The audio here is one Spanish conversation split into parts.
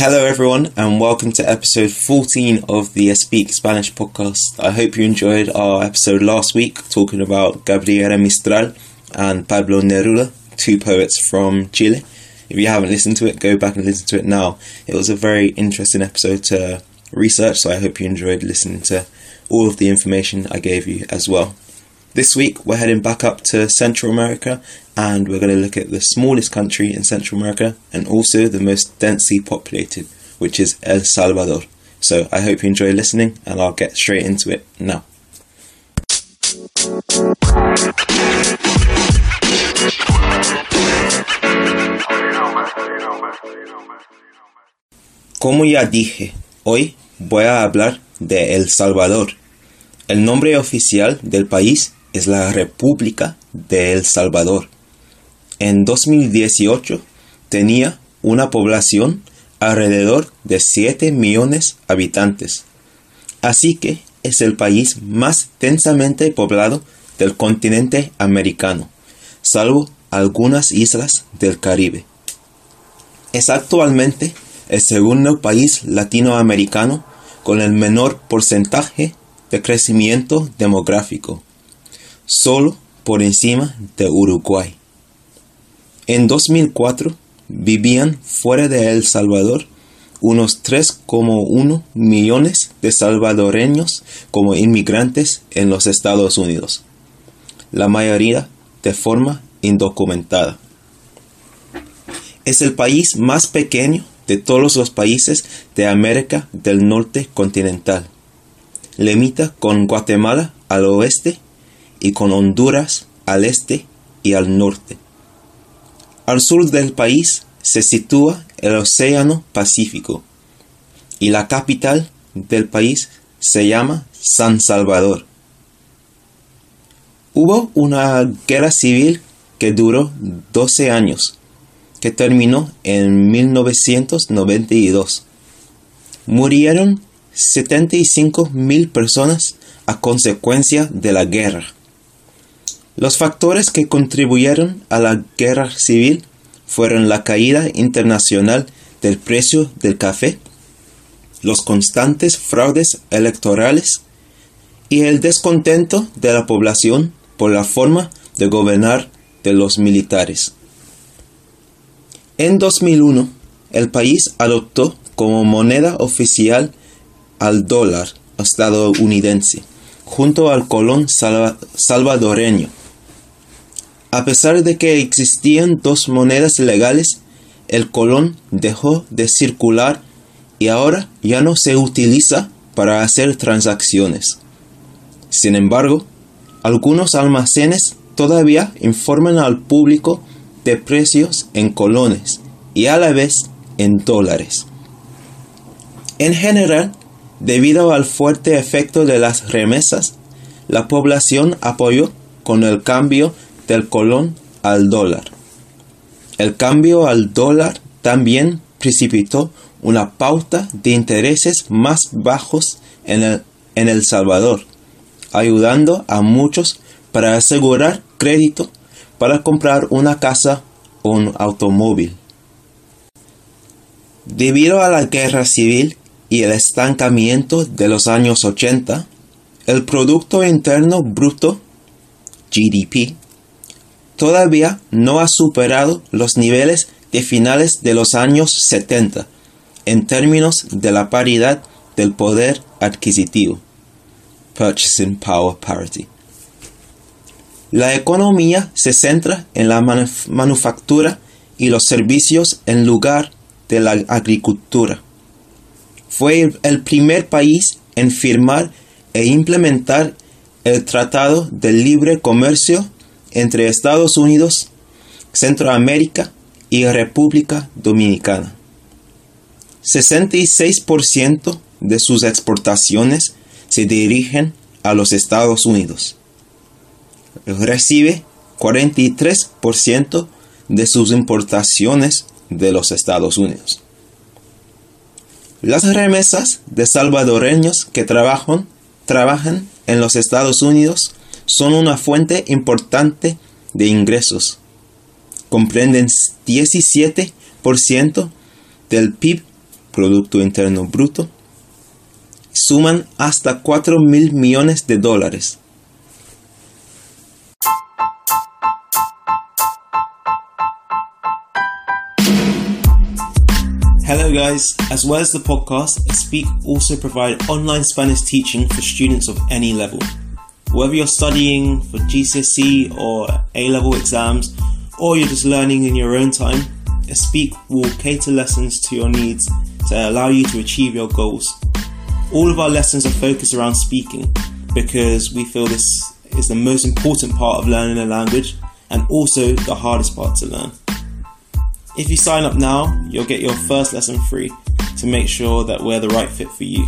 Hello, everyone, and welcome to episode 14 of the Speak Spanish podcast. I hope you enjoyed our episode last week talking about Gabriela Mistral and Pablo Neruda, two poets from Chile. If you haven't listened to it, go back and listen to it now. It was a very interesting episode to research, so I hope you enjoyed listening to all of the information I gave you as well. This week, we're heading back up to Central America and we're going to look at the smallest country in Central America and also the most densely populated, which is El Salvador. So I hope you enjoy listening and I'll get straight into it now. Como ya dije, hoy voy a hablar de El Salvador. El nombre oficial del país es la República de El Salvador. En 2018 tenía una población alrededor de 7 millones de habitantes. Así que es el país más densamente poblado del continente americano, salvo algunas islas del Caribe. Es actualmente el segundo país latinoamericano con el menor porcentaje de crecimiento demográfico, solo por encima de Uruguay. En 2004 vivían fuera de El Salvador unos 3,1 millones de salvadoreños como inmigrantes en los Estados Unidos, la mayoría de forma indocumentada. Es el país más pequeño de todos los países de América del Norte continental. Limita con Guatemala al oeste y con Honduras al este y al norte. Al sur del país se sitúa el Océano Pacífico y la capital del país se llama San Salvador. Hubo una guerra civil que duró 12 años que terminó en 1992. Murieron 75 mil personas a consecuencia de la guerra. Los factores que contribuyeron a la guerra civil fueron la caída internacional del precio del café, los constantes fraudes electorales y el descontento de la población por la forma de gobernar de los militares. En 2001, el país adoptó como moneda oficial al dólar estadounidense, junto al colón salvadoreño. A pesar de que existían dos monedas legales, el colón dejó de circular y ahora ya no se utiliza para hacer transacciones. Sin embargo, algunos almacenes todavía informan al público de precios en colones y a la vez en dólares. En general, debido al fuerte efecto de las remesas, la población apoyó con el cambio del colón al dólar. El cambio al dólar también precipitó una pauta de intereses más bajos en el, en el Salvador, ayudando a muchos para asegurar crédito para comprar una casa o un automóvil. Debido a la guerra civil y el estancamiento de los años 80, el Producto Interno Bruto, GDP, todavía no ha superado los niveles de finales de los años 70 en términos de la paridad del poder adquisitivo. Purchasing Power Parity. La economía se centra en la manufactura y los servicios en lugar de la agricultura. Fue el primer país en firmar e implementar el Tratado de Libre Comercio entre Estados Unidos, Centroamérica y República Dominicana. 66% de sus exportaciones se dirigen a los Estados Unidos recibe 43% de sus importaciones de los Estados Unidos. Las remesas de salvadoreños que trabajan, trabajan en los Estados Unidos son una fuente importante de ingresos. Comprenden 17% del PIB Producto Interno Bruto, suman hasta 4 mil millones de dólares. Hello guys, as well as the podcast, Speak also provide online Spanish teaching for students of any level. Whether you're studying for GCSE or A-level exams, or you're just learning in your own time, Speak will cater lessons to your needs to allow you to achieve your goals. All of our lessons are focused around speaking because we feel this is the most important part of learning a language and also the hardest part to learn. If you sign up now, you'll get your first lesson free to make sure that we're the right fit for you.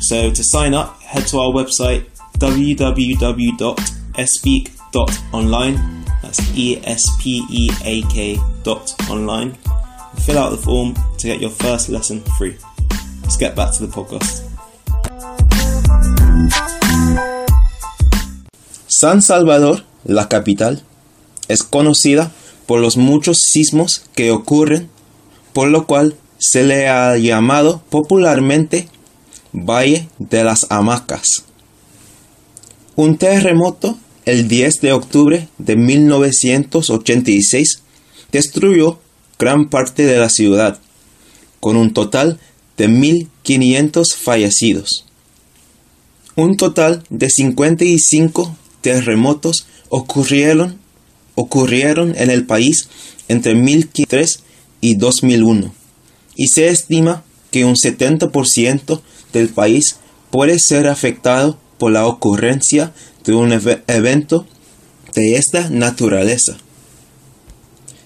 So to sign up, head to our website www.espeak.online. That's E S P E A K. Fill out the form to get your first lesson free. Let's get back to the podcast. San Salvador, la capital, es conocida por los muchos sismos que ocurren, por lo cual se le ha llamado popularmente Valle de las Hamacas. Un terremoto el 10 de octubre de 1986 destruyó gran parte de la ciudad, con un total de 1.500 fallecidos. Un total de 55 terremotos ocurrieron ocurrieron en el país entre 2003 y 2001 y se estima que un 70% del país puede ser afectado por la ocurrencia de un evento de esta naturaleza.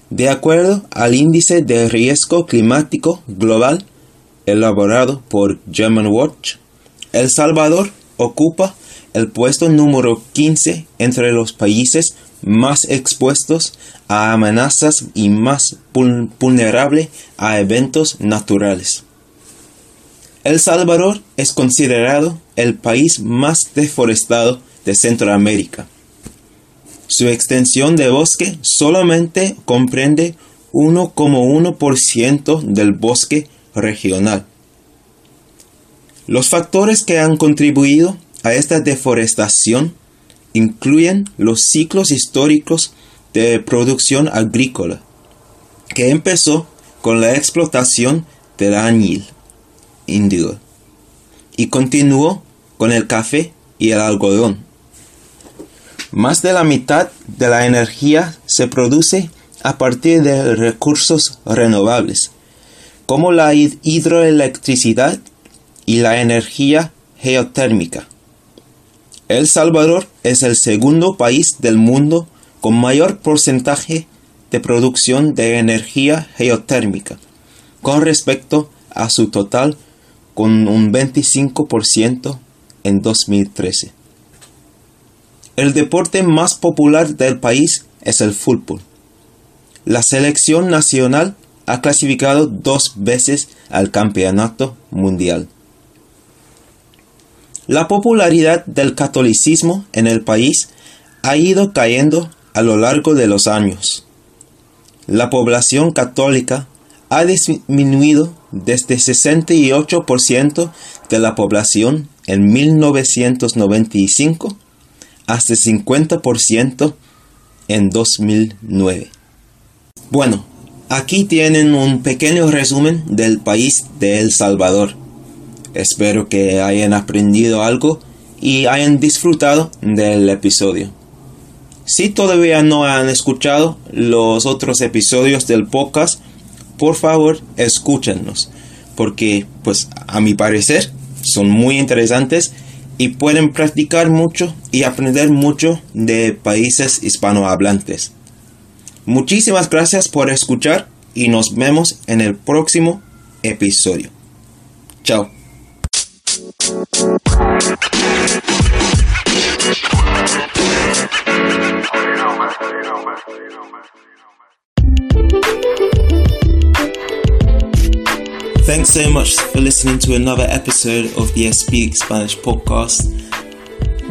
De acuerdo al índice de riesgo climático global elaborado por German Watch, El Salvador ocupa el puesto número 15 entre los países más expuestos a amenazas y más vulnerable a eventos naturales. El Salvador es considerado el país más deforestado de Centroamérica. Su extensión de bosque solamente comprende 1,1% del bosque regional. Los factores que han contribuido a esta deforestación incluyen los ciclos históricos de producción agrícola, que empezó con la explotación del añil índigo y continuó con el café y el algodón. Más de la mitad de la energía se produce a partir de recursos renovables, como la hidroelectricidad y la energía geotérmica. El Salvador es el segundo país del mundo con mayor porcentaje de producción de energía geotérmica, con respecto a su total con un 25% en 2013. El deporte más popular del país es el fútbol. La selección nacional ha clasificado dos veces al campeonato mundial. La popularidad del catolicismo en el país ha ido cayendo a lo largo de los años. La población católica ha disminuido desde 68% de la población en 1995 hasta 50% en 2009. Bueno, aquí tienen un pequeño resumen del país de El Salvador. Espero que hayan aprendido algo y hayan disfrutado del episodio. Si todavía no han escuchado los otros episodios del podcast, por favor escúchenlos, porque pues a mi parecer son muy interesantes y pueden practicar mucho y aprender mucho de países hispanohablantes. Muchísimas gracias por escuchar y nos vemos en el próximo episodio. Chao. Thanks so much for listening to another episode of the Speak Spanish podcast.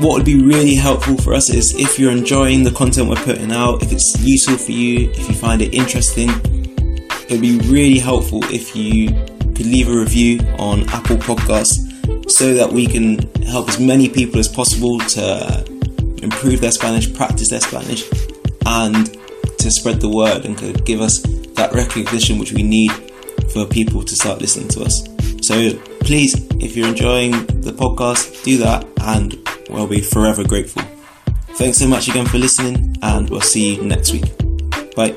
What would be really helpful for us is if you're enjoying the content we're putting out, if it's useful for you, if you find it interesting, it would be really helpful if you could leave a review on Apple Podcasts so that we can help as many people as possible to improve their Spanish, practice their Spanish, and to spread the word and could give us that recognition which we need for people to start listening to us. So please, if you're enjoying the podcast, do that and we'll be forever grateful. Thanks so much again for listening, and we'll see you next week. Bye.